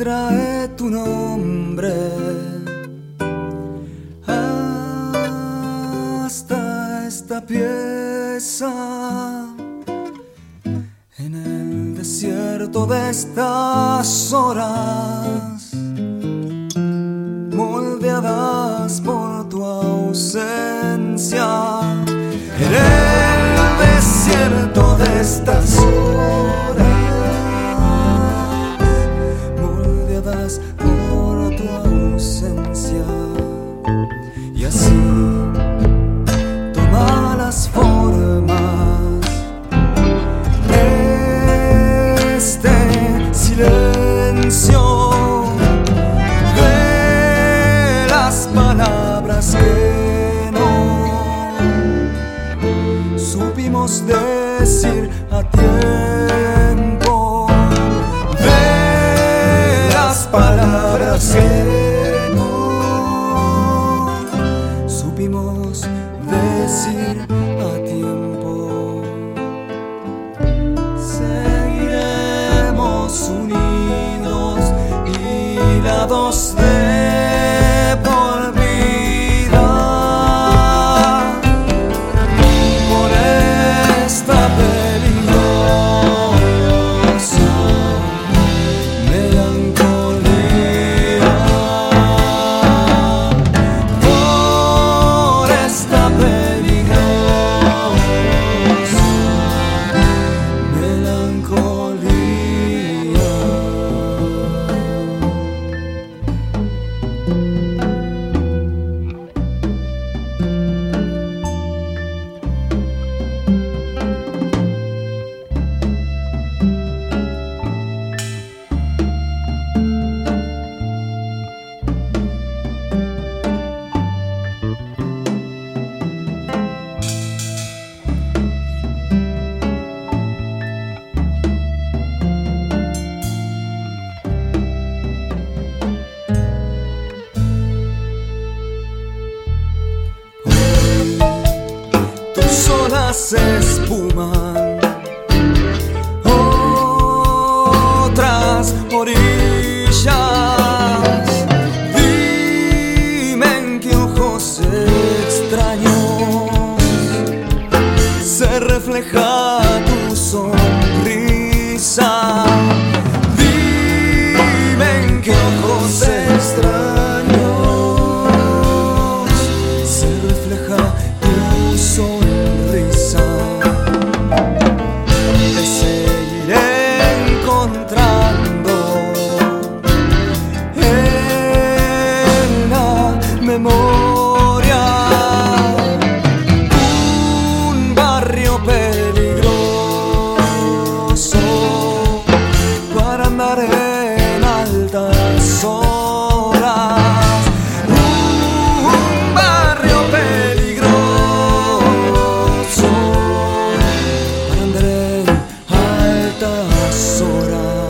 trae tu nombre. Hasta esta pieza en el desierto de estas horas moldeadas por tu ausencia. En el desierto de estas decir a tiempo de las palabras que no supimos decir. las espuman, otras orillas. Dime en qué ojos extraños se refleja tu sol. peligroso para andar en altas horas. Un barrio peligroso para andar en altas horas.